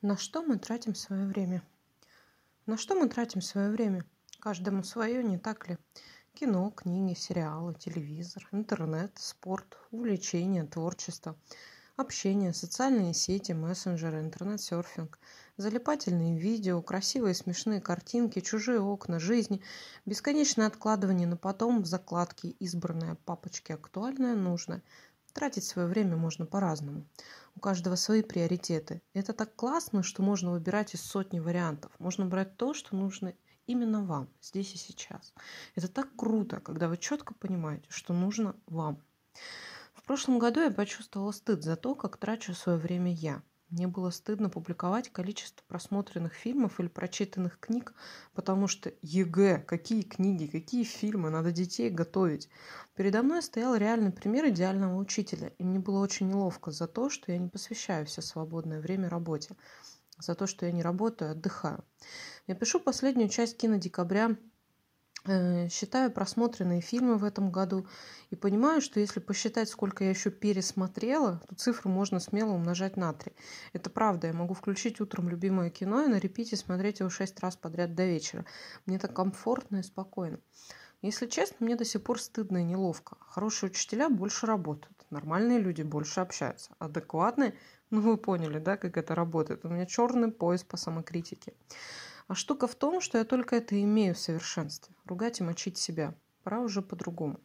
На что мы тратим свое время? На что мы тратим свое время? Каждому свое, не так ли? Кино, книги, сериалы, телевизор, интернет, спорт, увлечения, творчество, общение, социальные сети, мессенджеры, интернет-серфинг, залипательные видео, красивые смешные картинки, чужие окна, жизни, бесконечное откладывание на потом в закладке избранное папочки актуальное, нужное – Тратить свое время можно по-разному. У каждого свои приоритеты. Это так классно, что можно выбирать из сотни вариантов. Можно брать то, что нужно именно вам, здесь и сейчас. Это так круто, когда вы четко понимаете, что нужно вам. В прошлом году я почувствовала стыд за то, как трачу свое время я. Мне было стыдно публиковать количество просмотренных фильмов или прочитанных книг, потому что ЕГЭ, какие книги, какие фильмы, надо детей готовить. Передо мной стоял реальный пример идеального учителя, и мне было очень неловко за то, что я не посвящаю все свободное время работе, за то, что я не работаю, а отдыхаю. Я пишу последнюю часть кинодекабря считаю просмотренные фильмы в этом году и понимаю, что если посчитать, сколько я еще пересмотрела, то цифру можно смело умножать на 3. Это правда, я могу включить утром любимое кино и на репите смотреть его 6 раз подряд до вечера. Мне так комфортно и спокойно. Если честно, мне до сих пор стыдно и неловко. Хорошие учителя больше работают, нормальные люди больше общаются, адекватные, ну вы поняли, да, как это работает. У меня черный пояс по самокритике. А штука в том, что я только это имею в совершенстве. Ругать и мочить себя. Пора уже по-другому.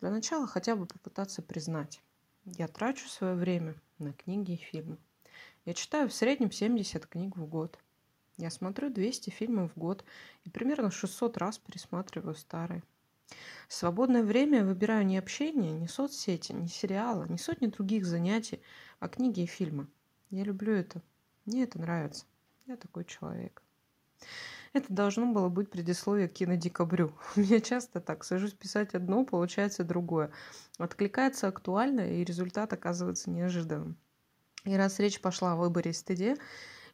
Для начала хотя бы попытаться признать. Я трачу свое время на книги и фильмы. Я читаю в среднем 70 книг в год. Я смотрю 200 фильмов в год и примерно 600 раз пересматриваю старые. В свободное время я выбираю не общение, не соцсети, не сериалы, не сотни других занятий, а книги и фильмы. Я люблю это. Мне это нравится. Я такой человек. Это должно было быть предисловие к кинодекабрю. У меня часто так, сажусь писать одно, получается другое. Откликается актуально, и результат оказывается неожиданным. И раз речь пошла о выборе и стыде,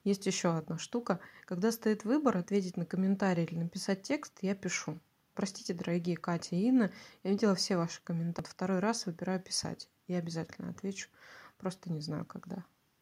есть еще одна штука. Когда стоит выбор, ответить на комментарий или написать текст, я пишу. Простите, дорогие Катя и Инна, я видела все ваши комментарии. Второй раз выбираю писать. Я обязательно отвечу, просто не знаю когда.